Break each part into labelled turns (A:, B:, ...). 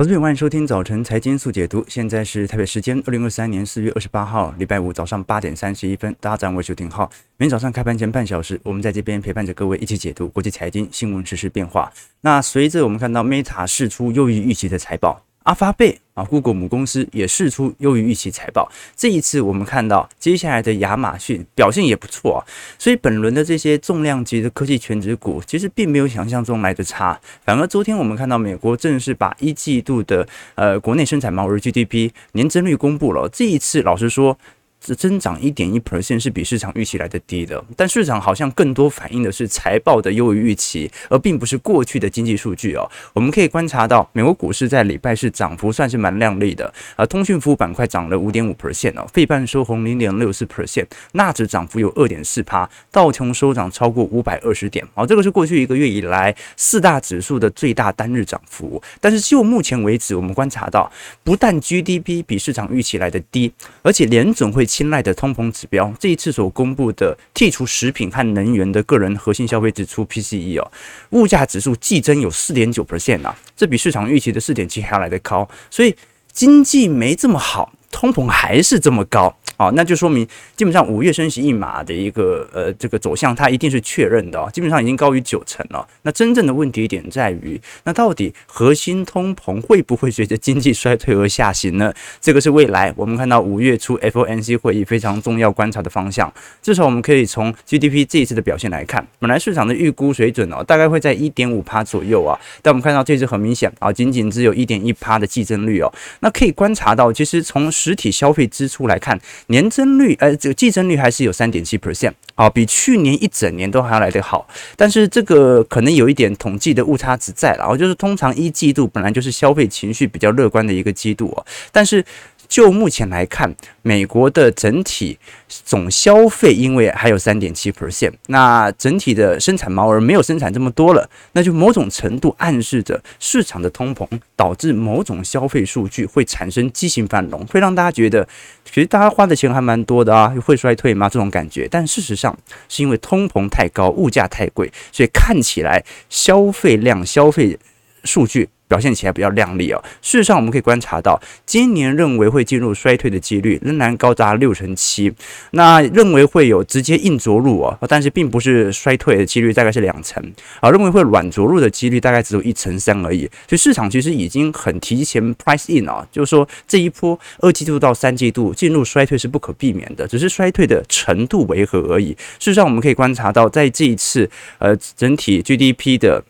A: 投资朋友，欢迎收听早晨财经速解读。现在是台北时间二零二三年四月二十八号，礼拜五早上八点三十一分。大家早上好，我是邱廷浩。每天早上开盘前半小时，我们在这边陪伴着各位一起解读国际财经新闻实、时变化。那随着我们看到 Meta 释出优于预期的财报。阿发贝啊，Google 母公司也释出优于预期财报。这一次我们看到接下来的亚马逊表现也不错啊，所以本轮的这些重量级的科技全值股其实并没有想象中来的差。反而昨天我们看到美国正式把一季度的呃国内生产毛额 GDP 年增率公布了。这一次老实说。是增长一点一 percent 是比市场预期来的低的，但市场好像更多反映的是财报的优于预期，而并不是过去的经济数据哦。我们可以观察到，美国股市在礼拜四涨幅算是蛮亮丽的，而通讯服务板块涨了五点五 percent 哦，费半收红零点六四 percent，纳指涨幅有二点四趴，道琼收涨超过五百二十点，哦，这个是过去一个月以来四大指数的最大单日涨幅。但是就目前为止，我们观察到，不但 GDP 比市场预期来的低，而且联准会。青睐的通膨指标，这一次所公布的剔除食品和能源的个人核心消费支出 PCE 哦，物价指数季增有四点九 percent 啊，这比市场预期的四点七还要来得高，所以经济没这么好，通膨还是这么高。好，那就说明基本上五月升息一码的一个呃这个走向，它一定是确认的哦，基本上已经高于九成了。那真正的问题点在于，那到底核心通膨会不会随着经济衰退而下行呢？这个是未来我们看到五月初 FOMC 会议非常重要观察的方向。至少我们可以从 GDP 这一次的表现来看，本来市场的预估水准哦，大概会在一点五趴左右啊，但我们看到这次很明显啊，仅仅只有一点一趴的季增率哦。那可以观察到，其实从实体消费支出来看。年增率，呃，这个季增率还是有三点七 percent，啊，比去年一整年都还要来得好。但是这个可能有一点统计的误差值在了，然后就是通常一季度本来就是消费情绪比较乐观的一个季度哦，但是。就目前来看，美国的整体总消费因为还有三点七 percent，那整体的生产毛额没有生产这么多了，那就某种程度暗示着市场的通膨导致某种消费数据会产生畸形繁荣，会让大家觉得其实大家花的钱还蛮多的啊，会衰退吗？这种感觉，但事实上是因为通膨太高，物价太贵，所以看起来消费量、消费数据。表现起来比较亮丽哦。事实上，我们可以观察到，今年认为会进入衰退的几率仍然高达六成七。那认为会有直接硬着陆哦，但是并不是衰退的几率大概是两成啊。认为会软着陆的几率大概只有一成三而已。所以市场其实已经很提前 price in 啊，就是说这一波二季度到三季度进入衰退是不可避免的，只是衰退的程度为何而已。事实上，我们可以观察到，在这一次呃整体 GDP 的。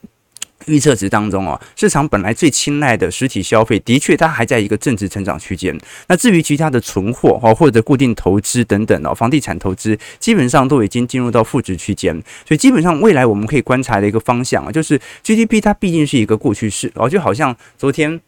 A: 预测值当中哦，市场本来最青睐的实体消费，的确它还在一个正值成长区间。那至于其他的存货哦，或者固定投资等等哦，房地产投资基本上都已经进入到负值区间。所以基本上未来我们可以观察的一个方向啊，就是 GDP 它毕竟是一个过去式哦，就好像昨天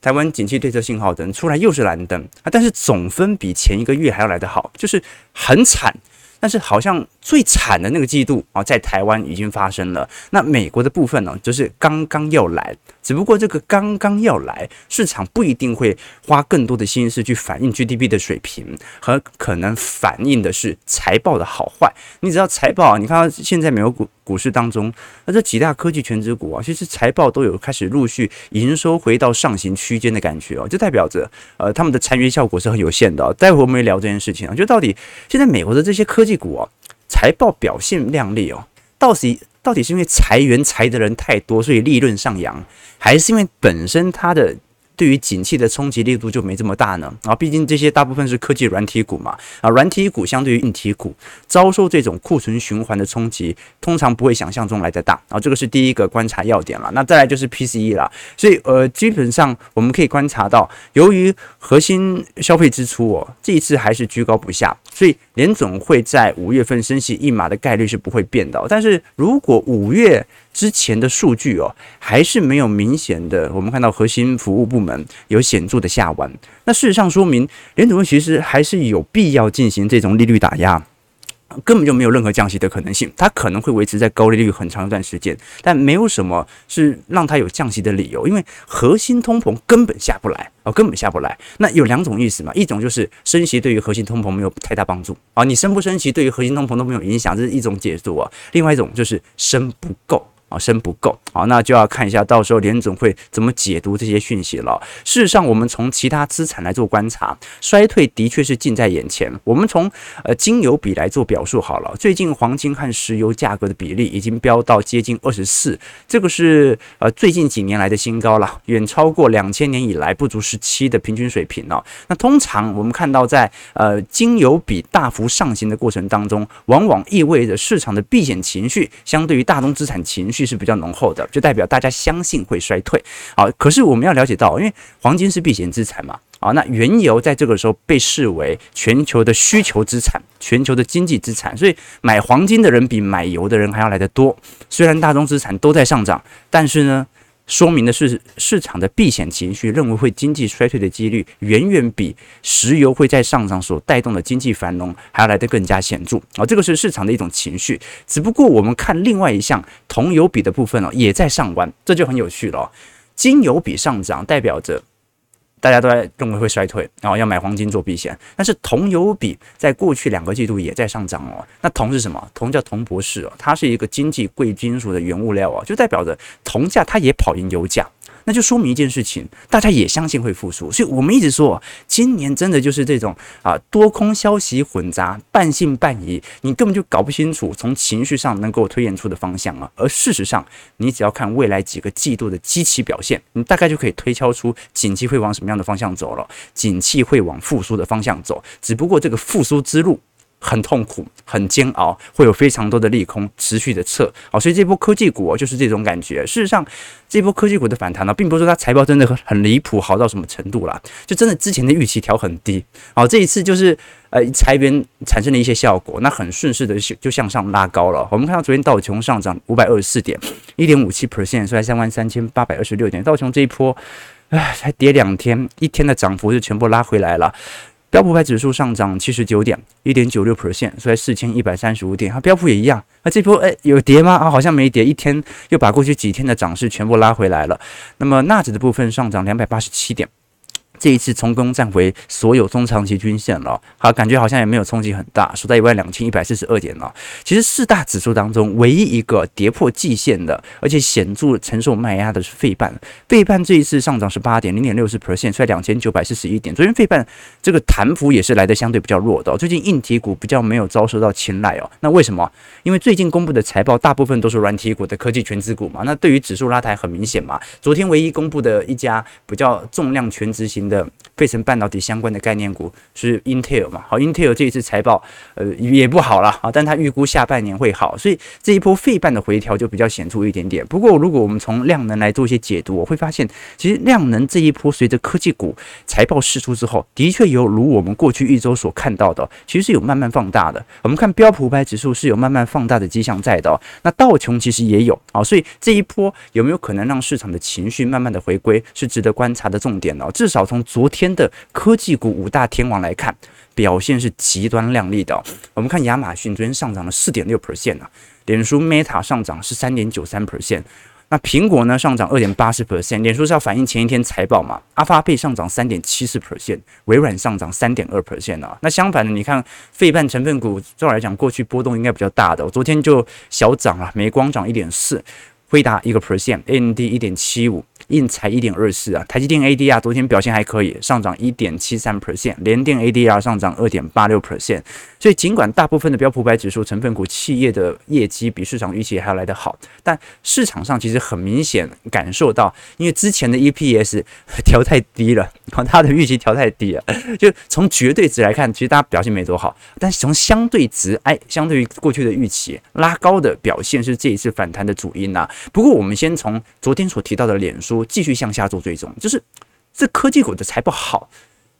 A: 台湾景气对策信号灯出来又是蓝灯啊，但是总分比前一个月还要来得好，就是很惨。但是好像最惨的那个季度啊，在台湾已经发生了。那美国的部分呢，就是刚刚要来，只不过这个刚刚要来，市场不一定会花更多的心思去反映 GDP 的水平，和可能反映的是财报的好坏。你只要财报啊，你看到现在美国股股市当中，那这几大科技全职股啊，其实财报都有开始陆续营收回到上行区间的感觉哦，就代表着呃他们的残余效果是很有限的。待会我们会聊这件事情啊，就到底现在美国的这些科技。股啊，财报表现亮丽哦，到底到底是因为裁员裁的人太多，所以利润上扬，还是因为本身它的？对于景气的冲击力度就没这么大呢啊，毕竟这些大部分是科技软体股嘛啊，软体股相对于硬体股遭受这种库存循环的冲击，通常不会想象中来得大啊，这个是第一个观察要点了。那再来就是 PCE 了，所以呃，基本上我们可以观察到，由于核心消费支出哦，这一次还是居高不下，所以联总会在五月份升息一码的概率是不会变的。但是如果五月之前的数据哦，还是没有明显的，我们看到核心服务部门有显著的下弯。那事实上说明，联储会其实还是有必要进行这种利率打压，根本就没有任何降息的可能性。它可能会维持在高利率很长一段时间，但没有什么是让它有降息的理由，因为核心通膨根本下不来哦，根本下不来。那有两种意思嘛，一种就是升息对于核心通膨没有太大帮助啊，你升不升息对于核心通膨都没有影响，这是一种解读啊。另外一种就是升不够。啊，升不够，好，那就要看一下到时候联总会怎么解读这些讯息了。事实上，我们从其他资产来做观察，衰退的确是近在眼前。我们从呃金油比来做表述好了，最近黄金和石油价格的比例已经飙到接近二十四，这个是呃最近几年来的新高了，远超过两千年以来不足十七的平均水平了。那通常我们看到在呃金油比大幅上行的过程当中，往往意味着市场的避险情绪相对于大宗资产情绪是比较浓厚的，就代表大家相信会衰退。好，可是我们要了解到，因为黄金是避险资产嘛，啊，那原油在这个时候被视为全球的需求资产，全球的经济资产，所以买黄金的人比买油的人还要来得多。虽然大宗资产都在上涨，但是呢，说明的是市场的避险情绪认为会经济衰退的几率远远比石油会在上涨所带动的经济繁荣还要来得更加显著啊！这个是市场的一种情绪。只不过我们看另外一项铜油比的部分哦，也在上弯，这就很有趣了。金油比上涨代表着。大家都在认为会衰退，然后要买黄金做避险。但是铜油比在过去两个季度也在上涨哦。那铜是什么？铜叫铜博士哦，它是一个经济贵金属的原物料哦，就代表着铜价它也跑赢油价。那就说明一件事情，大家也相信会复苏，所以我们一直说，今年真的就是这种啊多空消息混杂，半信半疑，你根本就搞不清楚从情绪上能够推演出的方向啊。而事实上，你只要看未来几个季度的基期表现，你大概就可以推敲出景气会往什么样的方向走了。景气会往复苏的方向走，只不过这个复苏之路。很痛苦，很煎熬，会有非常多的利空持续的测，好，所以这波科技股就是这种感觉。事实上，这波科技股的反弹呢，并不是说它财报真的很很离谱，好到什么程度啦，就真的之前的预期调很低，好，这一次就是呃裁员产生了一些效果，那很顺势的就向上拉高了。我们看到昨天道琼上涨五百二十四点，一点五七 percent，收在三万三千八百二十六点。道琼这一波，唉，才跌两天，一天的涨幅就全部拉回来了。标普五百指数上涨七十九点，一点九六 percent，所以四千一百三十五点。啊标普也一样，那这波诶有跌吗？啊，好像没跌，一天又把过去几天的涨势全部拉回来了。那么纳指的部分上涨两百八十七点。这一次成功站回所有中长期均线了，好，感觉好像也没有冲击很大，收在一万两千一百四十二点了。其实四大指数当中，唯一一个跌破季线的，而且显著承受卖压的是费半。费半这一次上涨十八点，零点六四 percent，收在两千九百四十一点。昨天费半这个弹幅也是来的相对比较弱的。最近硬体股比较没有遭受到青睐哦。那为什么？因为最近公布的财报大部分都是软体股的科技全值股嘛。那对于指数拉抬很明显嘛。昨天唯一公布的一家比较重量全值型的费城半导体相关的概念股是 Intel 嘛？好，Intel 这一次财报呃也不好了啊，但它预估下半年会好，所以这一波费半的回调就比较显著一点点。不过如果我们从量能来做一些解读，我会发现其实量能这一波随着科技股财报释出之后，的确有如我们过去一周所看到的，其实是有慢慢放大的。我们看标普五百指数是有慢慢放大的迹象在的，那道琼其实也有啊，所以这一波有没有可能让市场的情绪慢慢的回归，是值得观察的重点哦。至少从昨天。的科技股五大天王来看，表现是极端亮丽的。我们看亚马逊昨天上涨了四点六 percent 啊，脸书 Meta 上涨是三点九三 percent，那苹果呢上涨二点八四 percent，脸书是要反映前一天财报嘛？阿发贝上涨三点七四 percent，微软上涨三点二 percent 啊。那相反的，你看费半成分股，照来讲过去波动应该比较大的，我昨天就小涨了，美光涨一点四，辉达一个 percent，AMD 一点七五。印才一点二四啊，台积电 ADR 昨天表现还可以，上涨一点七三 percent，联电 ADR 上涨二点八六 percent。所以尽管大部分的标普百指数成分股企业的业绩比市场预期还要来得好，但市场上其实很明显感受到，因为之前的 EPS 调太低了，它的预期调太低了，就从绝对值来看，其实大家表现没多好，但是从相对值，哎，相对于过去的预期拉高的表现是这一次反弹的主因呐。不过我们先从昨天所提到的脸书。继续向下做追踪，就是这科技股的财报好，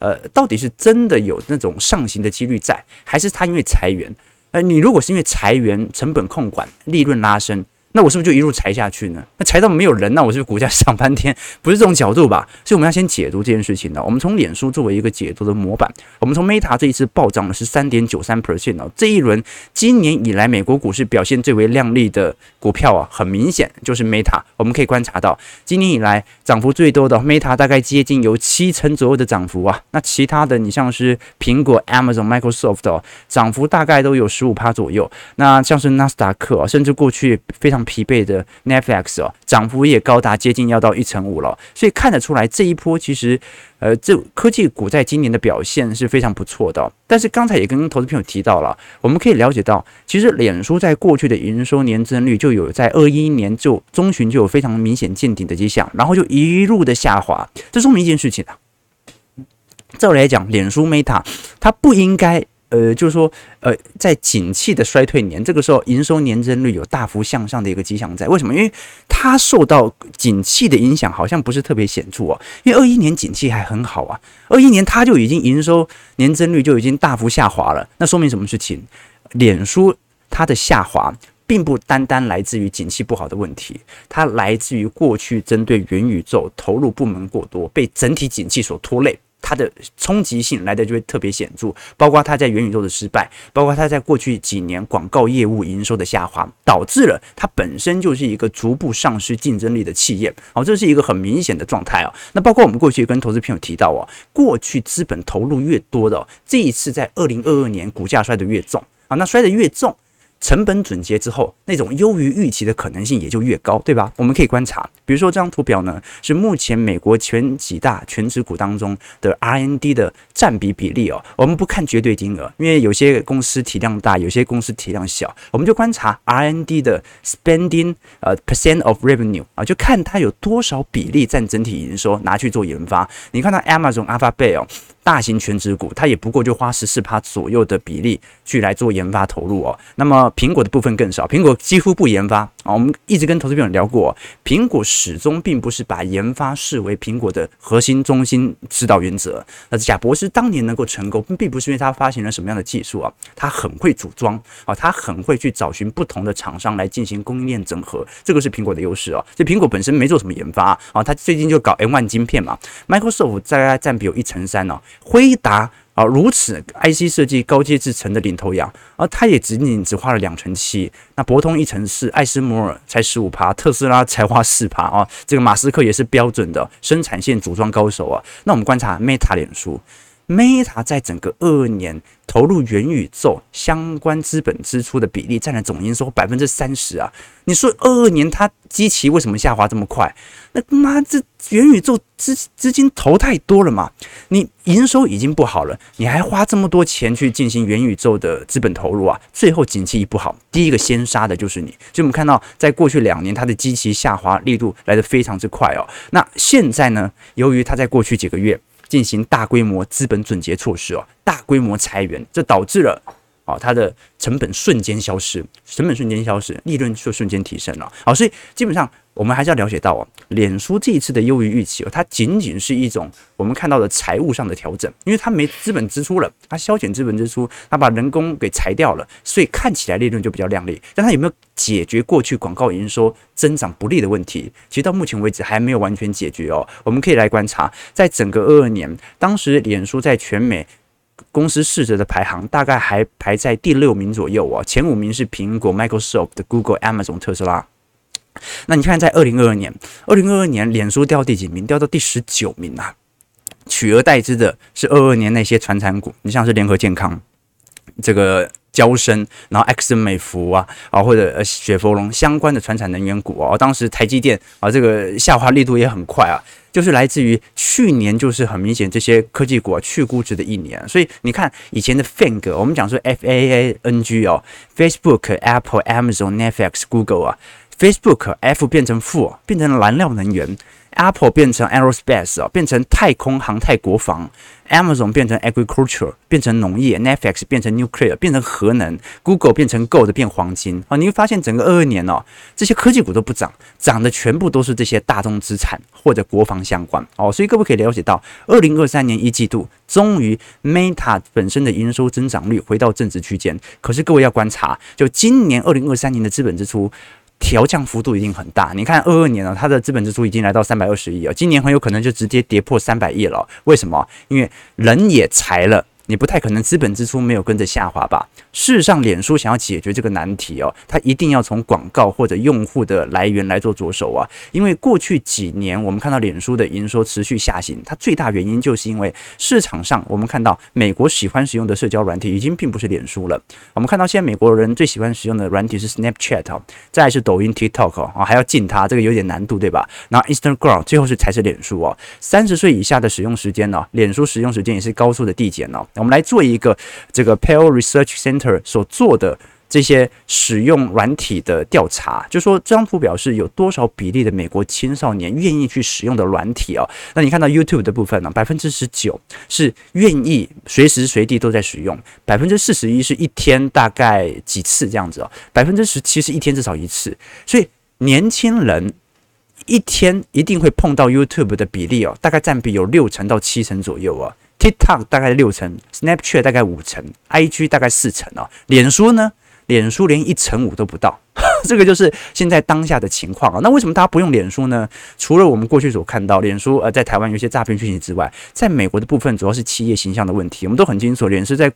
A: 呃，到底是真的有那种上行的几率在，还是它因为裁员？呃，你如果是因为裁员、成本控管、利润拉升。那我是不是就一路裁下去呢？那裁到没有人，那我是不是股价涨翻天？不是这种角度吧？所以我们要先解读这件事情呢。我们从脸书作为一个解读的模板，我们从 Meta 这一次暴涨的是三点九三 percent 哦。这一轮今年以来美国股市表现最为亮丽的股票啊，很明显就是 Meta。我们可以观察到，今年以来涨幅最多的 Meta 大概接近有七成左右的涨幅啊。那其他的你像是苹果、Amazon、Microsoft 哦，涨幅大概都有十五趴左右。那像是纳斯达克啊，甚至过去非常疲惫的 Netflix 哦，涨幅也高达接近要到一成五了，所以看得出来这一波其实，呃，这科技股在今年的表现是非常不错的。但是刚才也跟投资朋友提到了，我们可以了解到，其实脸书在过去的营收年增率就有在二一年就中旬就有非常明显见顶的迹象，然后就一路的下滑，这说明一件事情啊，照理来讲，脸书 Meta 它不应该。呃，就是说，呃，在景气的衰退年，这个时候营收年增率有大幅向上的一个迹象在。为什么？因为它受到景气的影响，好像不是特别显著哦。因为二一年景气还很好啊，二一年它就已经营收年增率就已经大幅下滑了。那说明什么事情？脸书它的下滑，并不单单来自于景气不好的问题，它来自于过去针对元宇宙投入部门过多，被整体景气所拖累。它的冲击性来的就会特别显著，包括它在元宇宙的失败，包括它在过去几年广告业务营收的下滑，导致了它本身就是一个逐步丧失竞争力的企业。好，这是一个很明显的状态哦。那包括我们过去跟投资朋友提到哦，过去资本投入越多的，这一次在二零二二年股价摔得越重啊，那摔得越重。成本总结之后，那种优于预期的可能性也就越高，对吧？我们可以观察，比如说这张图表呢，是目前美国前几大权值股当中的 R&D 的占比比例哦。我们不看绝对金额，因为有些公司体量大，有些公司体量小，我们就观察 R&D 的 spending 呃 percent of revenue 啊，就看它有多少比例占整体营收拿去做研发。你看它 Amazon Alphabet 哦。大型全值股，它也不过就花十四趴左右的比例去来做研发投入哦。那么苹果的部分更少，苹果几乎不研发啊。我们一直跟投资朋友聊过，苹果始终并不是把研发视为苹果的核心中心指导原则。那贾博士当年能够成功，并不是因为他发行了什么样的技术啊，他很会组装啊，他很会去找寻不同的厂商来进行供应链整合，这个是苹果的优势哦。所以苹果本身没做什么研发啊，他最近就搞 M1 晶片嘛，Microsoft 大概占比有一成三哦。辉达啊，如此 IC 设计高阶制程的领头羊，而它也仅仅只花了两成七，那博通一成四，艾斯摩尔才十五趴，特斯拉才花四趴啊，这个马斯克也是标准的生产线组装高手啊。那我们观察 Meta 脸书，Meta 在整个二二年。投入元宇宙相关资本支出的比例占了总营收百分之三十啊！你说二二年它基期为什么下滑这么快？那妈这元宇宙资资金投太多了嘛？你营收已经不好了，你还花这么多钱去进行元宇宙的资本投入啊？最后景气一不好，第一个先杀的就是你。所以我们看到，在过去两年它的基期下滑力度来得非常之快哦。那现在呢？由于它在过去几个月。进行大规模资本准结措施哦，大规模裁员，这导致了它的成本瞬间消失，成本瞬间消失，利润就瞬间提升了。好，所以基本上。我们还是要了解到哦，脸书这一次的优于预期哦，它仅仅是一种我们看到的财务上的调整，因为它没资本支出了，它削减资本支出，它把人工给裁掉了，所以看起来利润就比较亮丽。但它有没有解决过去广告营收增长不利的问题？其实到目前为止还没有完全解决哦。我们可以来观察，在整个二二年，当时脸书在全美公司市值的排行大概还排在第六名左右哦，前五名是苹果、Microsoft、Google、Amazon、特斯拉。那你看，在二零二二年，二零二二年，脸书掉第几名？掉到第十九名啊！取而代之的是二二年那些传产股，你像是联合健康、这个交生，然后埃克森美孚啊，啊或者呃雪佛龙相关的传产能源股啊，当时台积电啊这个下滑力度也很快啊，就是来自于去年就是很明显这些科技股啊去估值的一年，所以你看以前的 FANG，我们讲说 F A A N G 哦，Facebook、Apple、Amazon、Netflix、Google 啊。Facebook F 变成负，变成燃料能源；Apple 变成 Aerospace 啊，变成太空航太国防；Amazon 变成 Agriculture，变成农业；Netflix 变成 Nuclear，变成核能；Google 变成 Gold，变黄金啊！你会发现整个二二年哦，这些科技股都不涨，涨的全部都是这些大宗资产或者国防相关哦。所以各位可以了解到，二零二三年一季度终于 Meta 本身的营收增长率回到正值区间，可是各位要观察，就今年二零二三年的资本支出。调降幅度一定很大。你看二二年呢，它的资本支出已经来到三百二十亿了，今年很有可能就直接跌破三百亿了。为什么？因为人也裁了，你不太可能资本支出没有跟着下滑吧？事实上，脸书想要解决这个难题哦，它一定要从广告或者用户的来源来做着手啊。因为过去几年我们看到脸书的营收持续下行，它最大原因就是因为市场上我们看到美国喜欢使用的社交软体已经并不是脸书了。我们看到现在美国人最喜欢使用的软体是 Snapchat 哦，再是抖音 TikTok 哦，还要禁它，这个有点难度对吧？然后 Instagram 最后是才是脸书哦。三十岁以下的使用时间呢，脸书使用时间也是高速的递减哦。我们来做一个这个 Pew Research Center 所做的这些使用软体的调查，就说这张图表示有多少比例的美国青少年愿意去使用的软体哦。那你看到 YouTube 的部分呢，百分之十九是愿意随时随地都在使用，百分之四十一是一天大概几次这样子哦，百分之十七是一天至少一次。所以年轻人一天一定会碰到 YouTube 的比例哦，大概占比有六成到七成左右啊。TikTok 大概六成，Snapchat 大概五成，IG 大概四成哦。脸书呢？脸书连一成五都不到，这个就是现在当下的情况啊。那为什么大家不用脸书呢？除了我们过去所看到，脸书呃在台湾有些诈骗讯息之外，在美国的部分主要是企业形象的问题。我们都很清楚，脸书在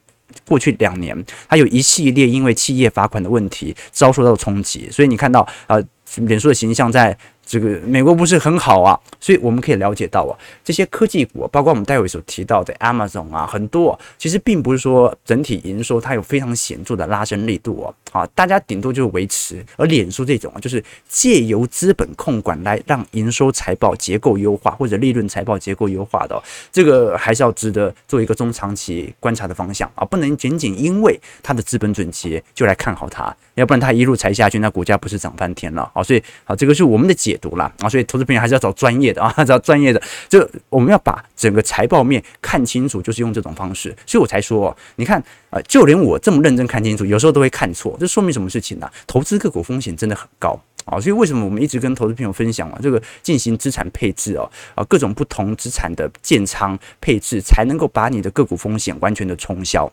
A: 过去两年，它有一系列因为企业罚款的问题遭受到冲击，所以你看到呃，脸书的形象在。这个美国不是很好啊，所以我们可以了解到啊，这些科技股，包括我们待会所提到的 Amazon 啊，很多其实并不是说整体营收它有非常显著的拉升力度哦，啊，大家顶多就是维持，而脸书这种啊，就是借由资本控管来让营收财报结构优化或者利润财报结构优化的，这个还是要值得做一个中长期观察的方向啊，不能仅仅因为它的资本准结就来看好它，要不然它一路踩下去，那股价不是涨翻天了啊，所以啊，这个是我们的解。读了啊，所以投资朋友还是要找专业的啊，找专业的。就我们要把整个财报面看清楚，就是用这种方式。所以我才说，你看，呃，就连我这么认真看清楚，有时候都会看错，这说明什么事情呢？投资个股风险真的很高啊。所以为什么我们一直跟投资朋友分享啊，这个进行资产配置哦，啊，各种不同资产的建仓配置，才能够把你的个股风险完全的冲销。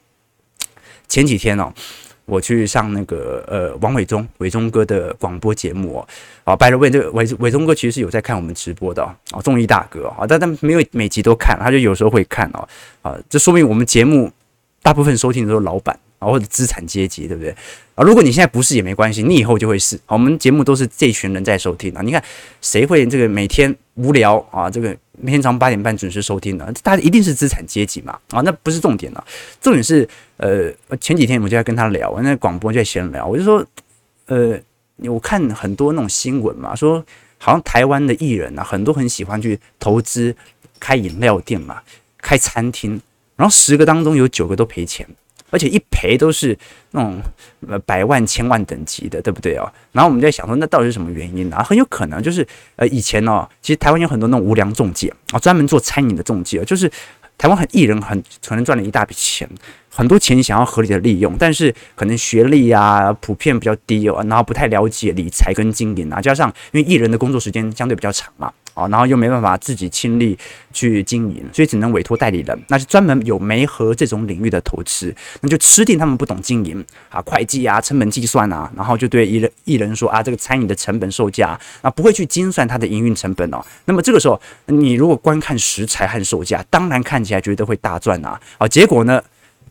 A: 前几天呢。我去上那个呃王伟忠伟忠哥的广播节目哦，啊，by the way，这个伟伟忠哥其实是有在看我们直播的哦，综艺大哥啊，但但没有每集都看，他就有时候会看哦，啊，这说明我们节目大部分收听的都是老板啊或者资产阶级，对不对？啊，如果你现在不是也没关系，你以后就会是。我们节目都是这群人在收听啊，你看谁会这个每天无聊啊，这个。每天早上八点半准时收听的，大家一定是资产阶级嘛？啊，那不是重点了，重点是，呃，前几天我就在跟他聊，那广播就在闲聊，我就说，呃，我看很多那种新闻嘛，说好像台湾的艺人啊，很多很喜欢去投资开饮料店嘛，开餐厅，然后十个当中有九个都赔钱。而且一赔都是那种呃百万、千万等级的，对不对哦？然后我们在想说，那到底是什么原因呢？很有可能就是呃以前哦，其实台湾有很多那种无良中介啊，专门做餐饮的中介，就是台湾很艺人很可能赚了一大笔钱，很多钱想要合理的利用，但是可能学历啊普遍比较低哦，然后不太了解理财跟经营啊，加上因为艺人的工作时间相对比较长嘛。啊，然后又没办法自己亲力去经营，所以只能委托代理人，那是专门有媒合这种领域的投资，那就吃定他们不懂经营啊，会计啊，成本计算啊，然后就对艺人艺人说啊，这个餐饮的成本售价啊，不会去精算它的营运成本哦。那么这个时候，你如果观看食材和售价，当然看起来觉得会大赚啊，啊，结果呢，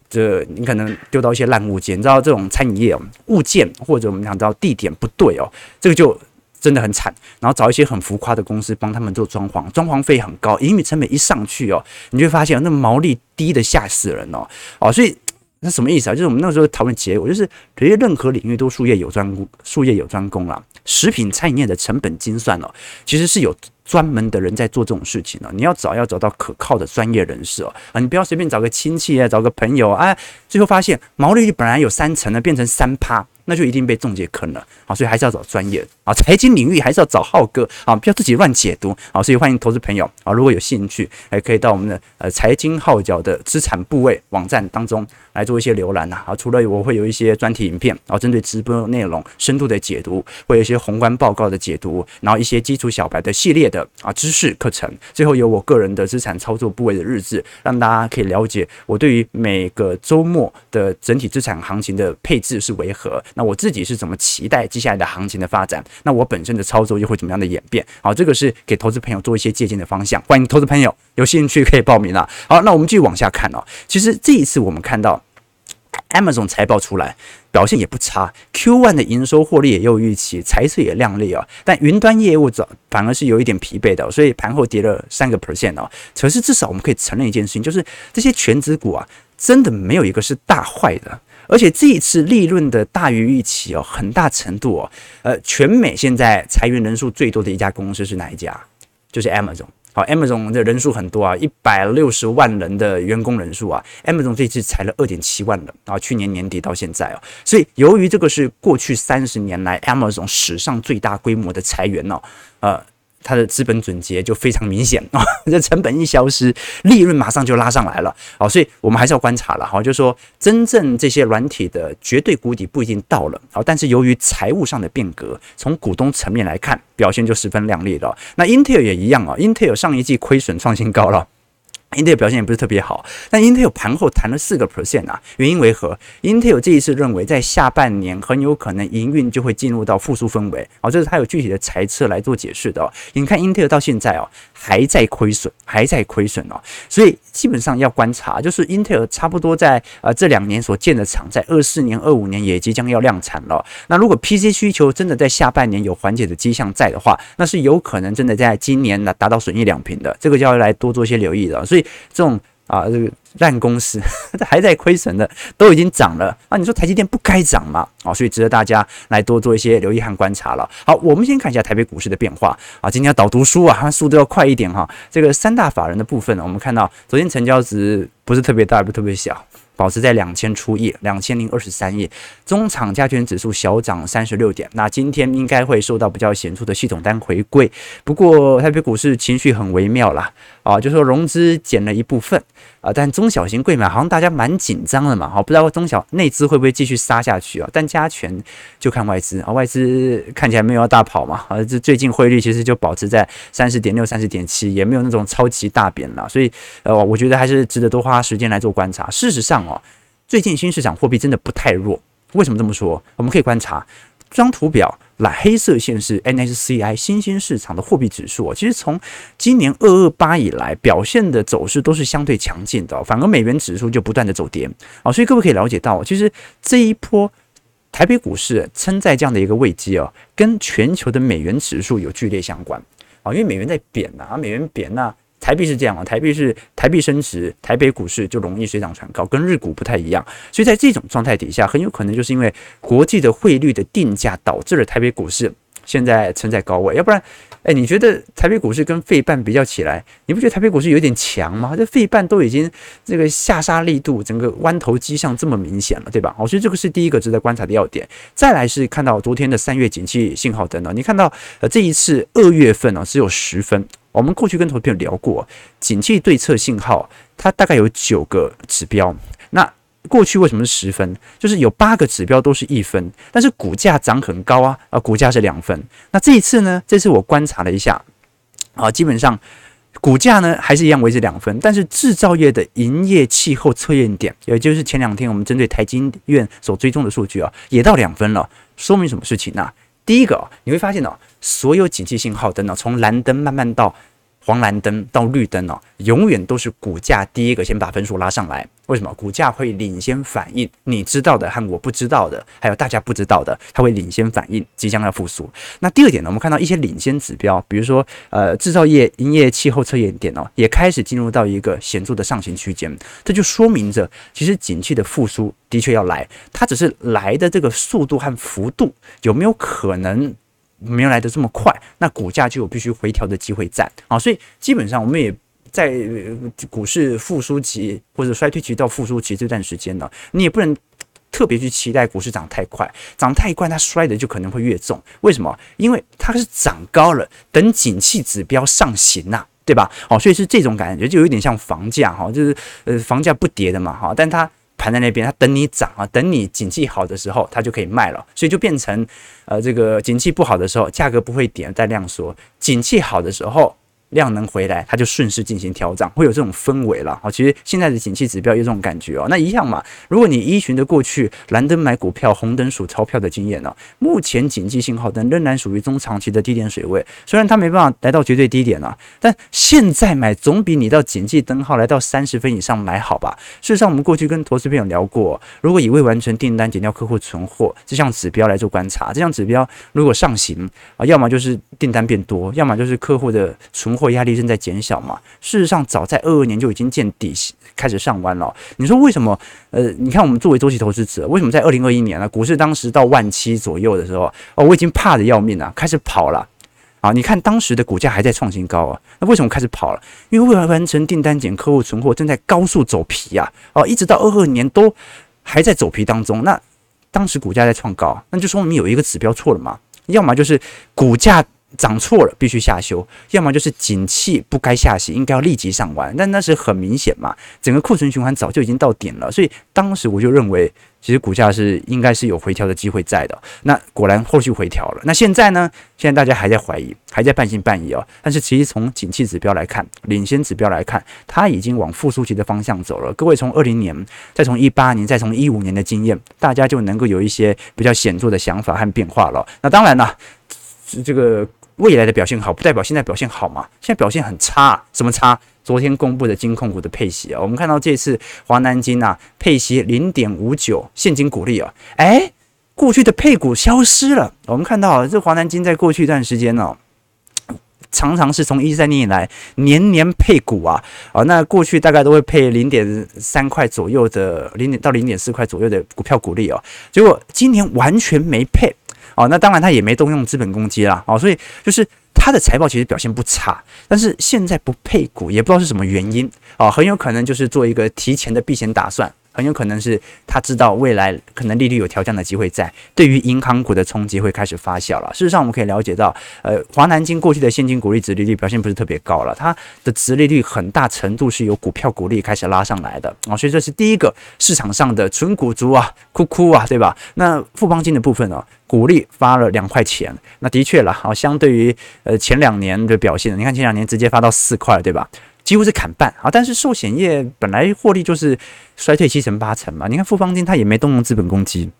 A: 这你可能丢到一些烂物件，你知道这种餐饮业，物件或者我们讲到地点不对哦，这个就。真的很惨，然后找一些很浮夸的公司帮他们做装潢，装潢费很高，营运成本一上去哦，你就会发现那毛利低的吓死人哦，哦，所以那什么意思啊？就是我们那个时候讨论结果，就是其实任何领域都术业有专攻，术业有专攻啦。食品餐饮业的成本精算哦，其实是有专门的人在做这种事情哦。你要找要找到可靠的专业人士哦，啊，你不要随便找个亲戚啊，找个朋友啊，最后发现毛利率本来有三成的，变成三趴。那就一定被仲介坑了啊！所以还是要找专业啊，财经领域还是要找浩哥啊，不要自己乱解读啊！所以欢迎投资朋友啊，如果有兴趣，还可以到我们的呃财经号角的资产部位网站当中来做一些浏览呐啊！除了我会有一些专题影片然后，针对直播内容深度的解读，会有一些宏观报告的解读，然后一些基础小白的系列的啊知识课程，最后有我个人的资产操作部位的日志，让大家可以了解我对于每个周末的整体资产行情的配置是为何。那我自己是怎么期待接下来的行情的发展？那我本身的操作又会怎么样的演变？好，这个是给投资朋友做一些借鉴的方向。欢迎投资朋友有兴趣可以报名了。好，那我们继续往下看哦。其实这一次我们看到 Amazon 财报出来，表现也不差，Q1 的营收获利也有预期，财测也亮丽啊。但云端业务反而是有一点疲惫的，所以盘后跌了三个 percent 哦。可是至少我们可以承认一件事情，就是这些全职股啊，真的没有一个是大坏的。而且这一次利润的大于预期哦，很大程度哦，呃，全美现在裁员人数最多的一家公司是哪一家？就是 Amazon。好，Amazon 的人数很多啊，一百六十万人的员工人数啊，Amazon 这次裁了二点七万人啊，去年年底到现在哦，所以由于这个是过去三十年来 Amazon 史上最大规模的裁员哦，呃。它的资本准结就非常明显啊，这成本一消失，利润马上就拉上来了啊，所以我们还是要观察了哈，就是说真正这些软体的绝对谷底不一定到了啊，但是由于财务上的变革，从股东层面来看，表现就十分亮丽了。那 Intel 也一样啊，Intel 上一季亏损创新高了。Intel 表现也不是特别好，但 Intel 盘后谈了四个 percent 啊，原因为何？Intel 这一次认为在下半年很有可能营运就会进入到复苏氛围，哦，这是他有具体的猜测来做解释的哦。你看 Intel 到现在哦还在亏损，还在亏损哦，所以基本上要观察，就是英特尔差不多在呃这两年所建的厂，在二四年、二五年也即将要量产了。那如果 PC 需求真的在下半年有缓解的迹象在的话，那是有可能真的在今年呢达到损益两平的，这个就要来多做一些留意了。所以。这种啊，这个烂公司 还在亏损的，都已经涨了啊！你说台积电不该涨吗？啊，所以值得大家来多做一些留意和观察了。好，我们先看一下台北股市的变化啊。今天要导读书啊，速度要快一点哈。这个三大法人的部分呢，我们看到昨天成交值不是特别大，也不是特别小。保持在两千出亿，两千零二十三亿，中场加权指数小涨三十六点。那今天应该会受到比较显著的系统单回归，不过台北股市情绪很微妙啦，啊，就说融资减了一部分啊，但中小型柜买好像大家蛮紧张的嘛，好，不知道中小内资会不会继续杀下去啊？但加权就看外资啊，外资看起来没有要大跑嘛，啊，这最近汇率其实就保持在三十点六、三十点七，也没有那种超级大贬了，所以呃，我觉得还是值得多花时间来做观察。事实上，哦，最近新市场货币真的不太弱，为什么这么说？我们可以观察这张图表，来黑色线是 NSCI 新兴市场的货币指数。其实从今年二二八以来，表现的走势都是相对强劲的，反而美元指数就不断的走跌啊。所以各位可以了解到，其实这一波台北股市撑在这样的一个位阶哦，跟全球的美元指数有剧烈相关啊，因为美元在贬啊，美元贬啊。台币是这样啊，台币是台币升值，台北股市就容易水涨船高，跟日股不太一样。所以在这种状态底下，很有可能就是因为国际的汇率的定价导致了台北股市现在存在高位。要不然，哎，你觉得台北股市跟费半比较起来，你不觉得台北股市有点强吗？这费半都已经这个下杀力度，整个弯头迹象这么明显了，对吧？好，所以这个是第一个值得观察的要点。再来是看到昨天的三月景气信号灯呢，你看到呃这一次二月份呢只有十分。我们过去跟投资朋友聊过，景气对策信号，它大概有九个指标。那过去为什么是十分？就是有八个指标都是一分，但是股价涨很高啊，啊，股价是两分。那这一次呢？这次我观察了一下，啊，基本上股价呢还是一样维持两分，但是制造业的营业气候测验点，也就是前两天我们针对台经院所追踪的数据啊，也到两分了，说明什么事情呢？第一个，你会发现呢，所有警惕信号灯呢，从蓝灯慢慢到黄蓝灯到绿灯哦，永远都是股价第一个先把分数拉上来。为什么？股价会领先反应你知道的和我不知道的，还有大家不知道的，它会领先反应即将要复苏。那第二点呢，我们看到一些领先指标，比如说呃制造业营业气候测验点哦，也开始进入到一个显著的上行区间，这就说明着其实景气的复苏的确要来，它只是来的这个速度和幅度有没有可能？没有来得这么快，那股价就有必须回调的机会在啊，所以基本上我们也在股市复苏期或者衰退期到复苏期这段时间呢，你也不能特别去期待股市涨太快，涨太快它摔的就可能会越重。为什么？因为它是涨高了，等景气指标上行呐，对吧？哦，所以是这种感觉，就有点像房价哈，就是呃房价不跌的嘛哈，但它。盘在那边，它等你涨啊，等你景气好的时候，它就可以卖了，所以就变成，呃，这个景气不好的时候，价格不会跌，在量缩；景气好的时候，量能回来，它就顺势进行调整，会有这种氛围了。好，其实现在的景气指标有这种感觉哦。那一样嘛，如果你依循着过去蓝灯买股票、红灯数钞票的经验呢，目前景气信号灯仍然属于中长期的低点水位，虽然它没办法来到绝对低点啊，但现在买总比你到景气灯号来到三十分以上买好吧？事实上，我们过去跟投资朋友聊过，如果以未完成订单减掉客户存货这项指标来做观察，这项指标如果上行啊，要么就是订单变多，要么就是客户的存货。货压力正在减小嘛？事实上，早在二二年就已经见底，开始上弯了。你说为什么？呃，你看我们作为周期投资者，为什么在二零二一年呢？股市当时到万七左右的时候，哦，我已经怕得要命了，开始跑了啊！你看当时的股价还在创新高啊，那为什么开始跑了？因为未完成订单减客户存货正在高速走皮啊！哦，一直到二二年都还在走皮当中。那当时股价在创高，那就说明有一个指标错了嘛？要么就是股价。涨错了，必须下修；要么就是景气不该下行，应该要立即上完。但那是很明显嘛，整个库存循环早就已经到点了，所以当时我就认为，其实股价是应该是有回调的机会在的。那果然后续回调了。那现在呢？现在大家还在怀疑，还在半信半疑哦。但是其实从景气指标来看，领先指标来看，它已经往复苏期的方向走了。各位从二零年，再从一八年，再从一五年的经验，大家就能够有一些比较显著的想法和变化了。那当然了，这个。未来的表现好，不代表现在表现好嘛？现在表现很差，什么差？昨天公布的金控股的配息啊，我们看到这次华南金啊配息零点五九现金股利啊，诶，过去的配股消失了。我们看到啊，这华南金在过去一段时间呢，常常是从一三年以来年年配股啊啊，那过去大概都会配零点三块左右的零点到零点四块左右的股票股利哦，结果今年完全没配。哦，那当然他也没动用资本攻击啦，哦，所以就是他的财报其实表现不差，但是现在不配股，也不知道是什么原因，哦，很有可能就是做一个提前的避险打算。很有可能是他知道未来可能利率有调降的机会在，对于银行股的冲击会开始发酵了。事实上，我们可以了解到，呃，华南金过去的现金股利殖利率表现不是特别高了，它的殖利率很大程度是由股票股利开始拉上来的啊，所以这是第一个市场上的纯股族啊，哭哭啊，对吧？那富邦金的部分呢，股利发了两块钱，那的确了啊，相对于呃前两年的表现，你看前两年直接发到四块，对吧？几乎是砍半啊！但是寿险业本来获利就是衰退七成八成嘛。你看富邦金它也没动用资本公积，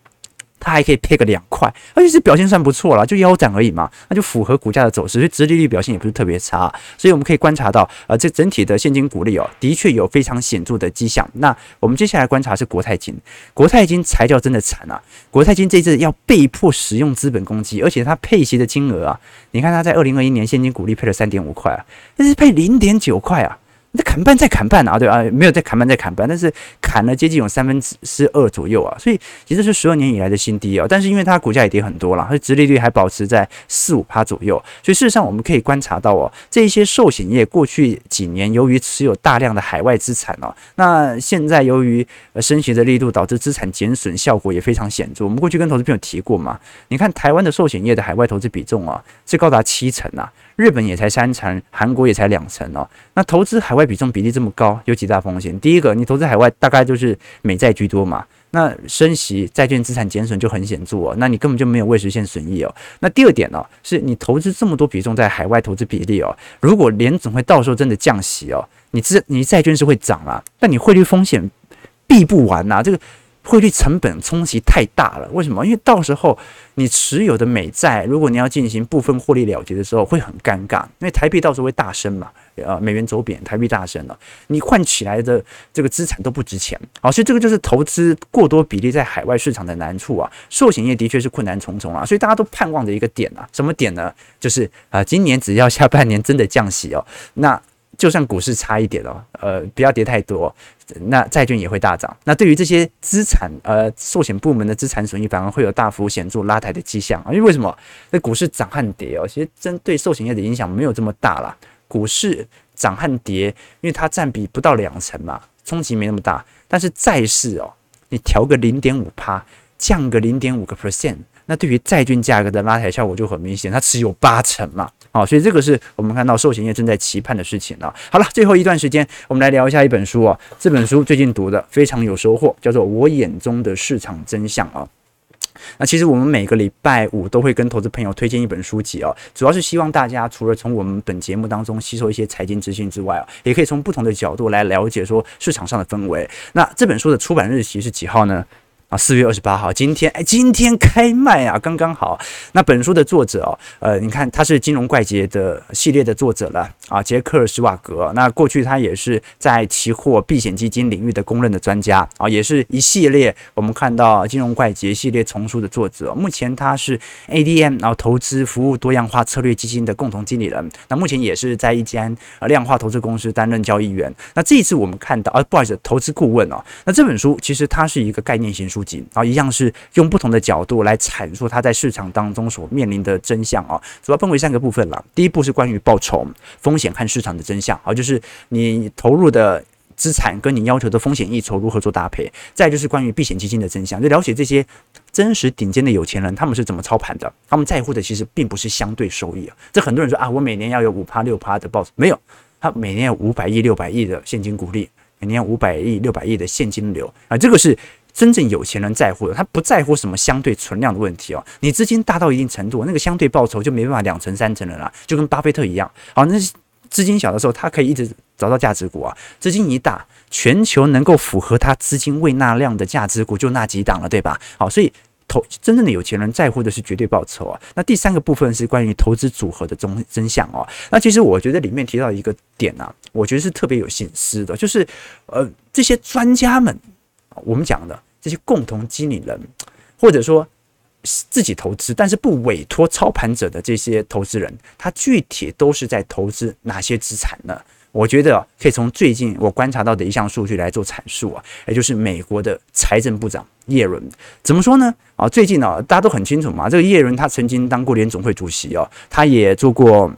A: 它还可以配个两块，而且是表现算不错了，就腰斩而已嘛，那就符合股价的走势，所以殖利率表现也不是特别差。所以我们可以观察到，呃，这整体的现金股利哦，的确有非常显著的迹象。那我们接下来观察是国泰金，国泰金才叫真的惨啊！国泰金这次要被迫使用资本公积，而且它配息的金额啊，你看它在二零二一年现金股利配了三点五块啊，那是配零点九块啊。那砍半再砍半啊，对啊，没有再砍半再砍半，但是砍了接近有三分之二左右啊，所以其实是十二年以来的新低啊。但是因为它股价也跌很多了，所以殖利率还保持在四五趴左右，所以事实上我们可以观察到哦，这一些寿险业过去几年由于持有大量的海外资产哦，那现在由于升息的力度导致资产减损效果也非常显著。我们过去跟投资朋友提过嘛，你看台湾的寿险业的海外投资比重啊是高达七成啊。日本也才三成，韩国也才两成哦。那投资海外比重比例这么高，有几大风险？第一个，你投资海外大概就是美债居多嘛，那升息债券资产减损就很显著哦。那你根本就没有未实现损益哦。那第二点呢、是你投资这么多比重在海外投资比例哦，如果联总会到时候真的降息哦，你资你债券是会涨啦，但你汇率风险避不完呐、这个。汇率成本冲击太大了，为什么？因为到时候你持有的美债，如果你要进行部分获利了结的时候，会很尴尬，因为台币到时候会大升嘛，呃，美元走贬，台币大升了，你换起来的这个资产都不值钱，好，所以这个就是投资过多比例在海外市场的难处啊。寿险业的确是困难重重啊，所以大家都盼望着一个点啊，什么点呢？就是啊、今年只要下半年真的降息哦，那。就算股市差一点哦，呃，不要跌太多，那债券也会大涨。那对于这些资产，呃，寿险部门的资产损益反而会有大幅显著拉抬的迹象啊。因为为什么？那股市涨和跌哦，其实针对寿险业的影响没有这么大啦。股市涨和跌，因为它占比不到两成嘛，冲击没那么大。但是债市哦，你调个零点五趴，降个零点五个 percent，那对于债券价格的拉抬效果就很明显，它持有八成嘛。好，所以这个是我们看到寿险业正在期盼的事情了。好了，最后一段时间，我们来聊一下一本书啊。这本书最近读的非常有收获，叫做《我眼中的市场真相》啊。那其实我们每个礼拜五都会跟投资朋友推荐一本书籍哦，主要是希望大家除了从我们本节目当中吸收一些财经资讯之外啊，也可以从不同的角度来了解说市场上的氛围。那这本书的出版日期是几号呢？啊，四月二十八号，今天哎，今天开卖啊，刚刚好。那本书的作者哦，呃，你看他是金融怪杰的系列的作者了啊，杰克·史瓦格。那过去他也是在期货避险基金领域的公认的专家啊，也是一系列我们看到金融怪杰系列丛书的作者。目前他是 ADM 然后投资服务多样化策略基金的共同经理人。那目前也是在一间呃量化投资公司担任交易员。那这一次我们看到啊，不好意思，投资顾问哦。那这本书其实它是一个概念型书。然后一样是用不同的角度来阐述他在市场当中所面临的真相啊，主要分为三个部分了。第一步是关于报酬、风险和市场的真相啊，就是你投入的资产跟你要求的风险溢酬如何做搭配。再就是关于避险基金的真相，就了解这些真实顶尖的有钱人他们是怎么操盘的，他们在乎的其实并不是相对收益啊。这很多人说啊，我每年要有五趴六趴的报，没有，他每年有五百亿六百亿的现金股利，每年五百亿六百亿的现金流啊，这个是。真正有钱人在乎的，他不在乎什么相对存量的问题哦。你资金大到一定程度，那个相对报酬就没办法两成三成了啦，就跟巴菲特一样。好，那资金小的时候，他可以一直找到价值股啊。资金一大，全球能够符合他资金未纳量的价值股就那几档了，对吧？好，所以投真正的有钱人在乎的是绝对报酬啊。那第三个部分是关于投资组合的真真相哦。那其实我觉得里面提到一个点啊，我觉得是特别有心思的，就是呃这些专家们。我们讲的这些共同经理人，或者说自己投资但是不委托操盘者的这些投资人，他具体都是在投资哪些资产呢？我觉得可以从最近我观察到的一项数据来做阐述啊，也就是美国的财政部长耶伦怎么说呢？啊，最近呢，大家都很清楚嘛，这个耶伦他曾经当过联总会主席哦，他也做过。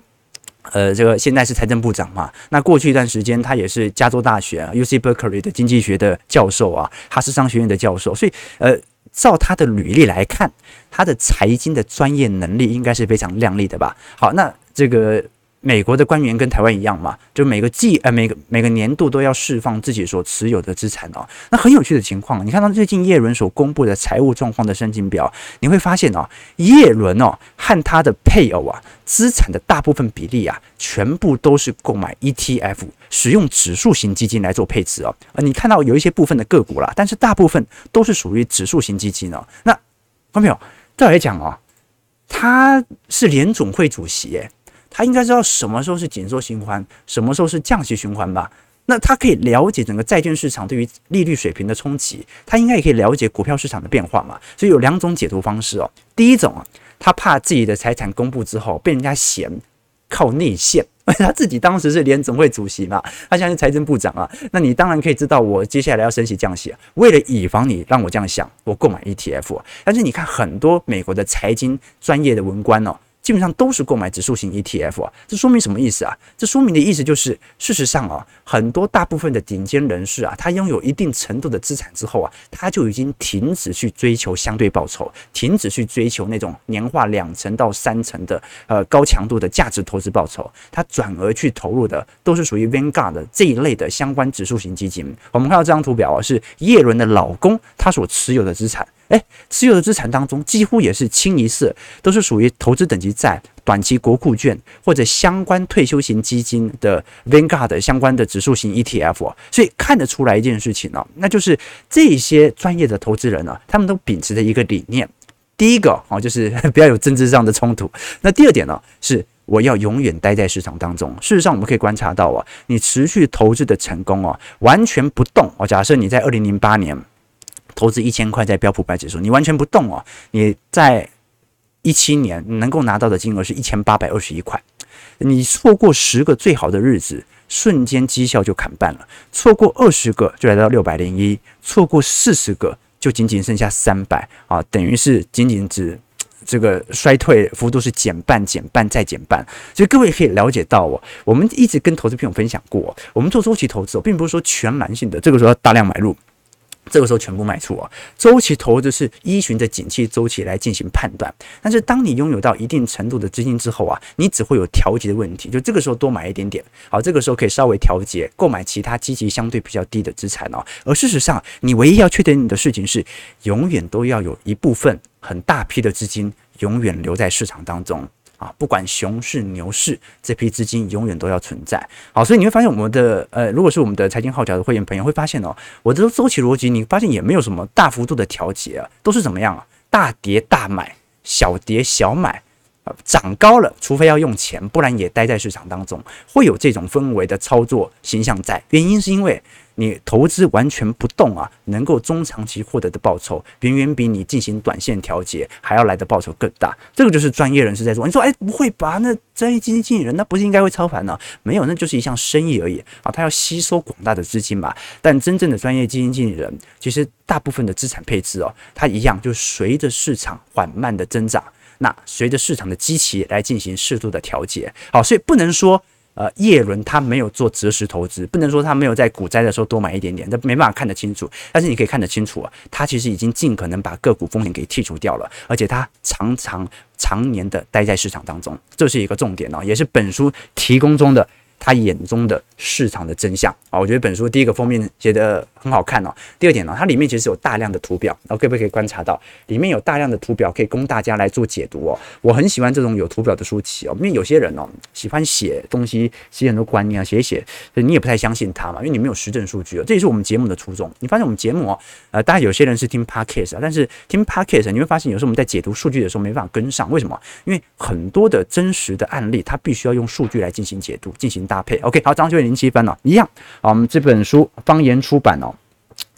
A: 呃，这个现在是财政部长嘛？那过去一段时间，他也是加州大学 UC Berkeley 的经济学的教授啊，哈斯商学院的教授。所以，呃，照他的履历来看，他的财经的专业能力应该是非常亮丽的吧？好，那这个。美国的官员跟台湾一样嘛，就每个季呃每个每个年度都要释放自己所持有的资产哦。那很有趣的情况，你看到最近叶伦所公布的财务状况的申请表，你会发现哦，叶伦哦和他的配偶啊资产的大部分比例啊，全部都是购买 ETF，使用指数型基金来做配置哦。呃，你看到有一些部分的个股啦，但是大部分都是属于指数型基金哦。那看到没有？再来讲哦，他是联总会主席诶。他应该知道什么时候是紧缩循环，什么时候是降息循环吧？那他可以了解整个债券市场对于利率水平的冲击，他应该也可以了解股票市场的变化嘛？所以有两种解读方式哦。第一种啊，他怕自己的财产公布之后被人家嫌靠内线，他自己当时是联总会主席嘛，他现在是财政部长啊。那你当然可以知道我接下来要升息降息啊。为了以防你让我这样想，我购买 ETF。但是你看很多美国的财经专业的文官哦。基本上都是购买指数型 ETF 啊，这说明什么意思啊？这说明的意思就是，事实上啊，很多大部分的顶尖人士啊，他拥有一定程度的资产之后啊，他就已经停止去追求相对报酬，停止去追求那种年化两成到三成的呃高强度的价值投资报酬，他转而去投入的都是属于 Vanguard 的这一类的相关指数型基金。我们看到这张图表啊，是叶伦的老公他所持有的资产。哎，持有的资产当中几乎也是清一色，都是属于投资等级债、短期国库券或者相关退休型基金的 Vanguard 相关的指数型 ETF，所以看得出来一件事情呢，那就是这些专业的投资人呢，他们都秉持着一个理念，第一个啊，就是 不要有政治上的冲突。那第二点呢，是我要永远待在市场当中。事实上，我们可以观察到啊，你持续投资的成功啊，完全不动哦。假设你在二零零八年。投资一千块在标普百指数，你完全不动哦。你在一七年能够拿到的金额是一千八百二十一块，你错过十个最好的日子，瞬间绩效就砍半了；错过二十个就来到六百零一，错过四十个就仅仅剩下三百啊，等于是仅仅只这个衰退幅度是减半、减半再减半。所以各位可以了解到哦，我们一直跟投资朋友分享过，我们做周期投资哦，并不是说全然性的，这个时候要大量买入。这个时候全部卖出啊！周期投资是依循着景气周期来进行判断，但是当你拥有到一定程度的资金之后啊，你只会有调节的问题，就这个时候多买一点点，好，这个时候可以稍微调节，购买其他积极相对比较低的资产哦。而事实上，你唯一要确定的事情是，永远都要有一部分很大批的资金永远留在市场当中。啊，不管熊市牛市，这批资金永远都要存在。好，所以你会发现我们的呃，如果是我们的财经号角的会员朋友会发现哦，我的周期逻辑，你发现也没有什么大幅度的调节啊，都是怎么样啊？大跌大买，小跌小买。涨高了，除非要用钱，不然也待在市场当中，会有这种氛围的操作形象在。原因是因为你投资完全不动啊，能够中长期获得的报酬，远远比你进行短线调节还要来的报酬更大。这个就是专业人士在做。你说，哎，不会吧？那专业基金经理人那不是应该会操盘呢？没有，那就是一项生意而已啊。他要吸收广大的资金嘛。但真正的专业基金经理人，其实大部分的资产配置哦，它一样就随着市场缓慢的增长。那随着市场的基期来进行适度的调节，好，所以不能说呃叶伦他没有做择时投资，不能说他没有在股灾的时候多买一点点，这没办法看得清楚。但是你可以看得清楚啊，他其实已经尽可能把个股风险给剔除掉了，而且他常常常年的待在市场当中，这是一个重点哦，也是本书提供中的。他眼中的市场的真相啊，我觉得本书第一个封面写的很好看哦。第二点呢，它里面其实有大量的图表，然后可不可以观察到里面有大量的图表可以供大家来做解读哦。我很喜欢这种有图表的书籍哦，因为有些人哦喜欢写东西，写很多观念啊，写一写，你也不太相信他嘛，因为你没有实证数据哦。这也是我们节目的初衷。你发现我们节目哦，呃，当然有些人是听 podcast 啊，但是听 podcast 你会发现有时候我们在解读数据的时候没办法跟上，为什么？因为很多的真实的案例，它必须要用数据来进行解读，进行大搭配。OK，好，张学零七分了，一样。好，我们这本书方言出版哦。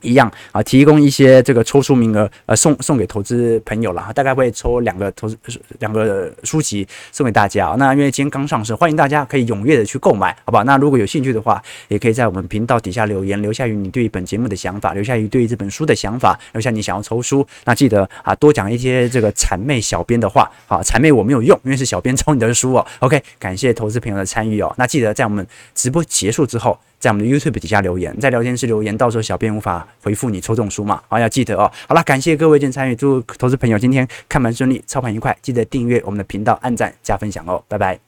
A: 一样啊，提供一些这个抽书名额，呃，送送给投资朋友了，大概会抽两个投资两个书籍送给大家。那因为今天刚上市，欢迎大家可以踊跃的去购买，好吧？那如果有兴趣的话，也可以在我们频道底下留言，留下于你对于本节目的想法，留下于对于这本书的想法，留下你想要抽书。那记得啊，多讲一些这个谄媚小编的话，好，谄媚我没有用，因为是小编抽你的书哦。OK，感谢投资朋友的参与哦。那记得在我们直播结束之后。在我们的 YouTube 底下留言，在聊天室留言，到时候小编无法回复你抽中书嘛？好，要记得哦。好了，感谢各位的参与，祝投资朋友今天看盘顺利，操盘愉快。记得订阅我们的频道，按赞加分享哦。拜拜。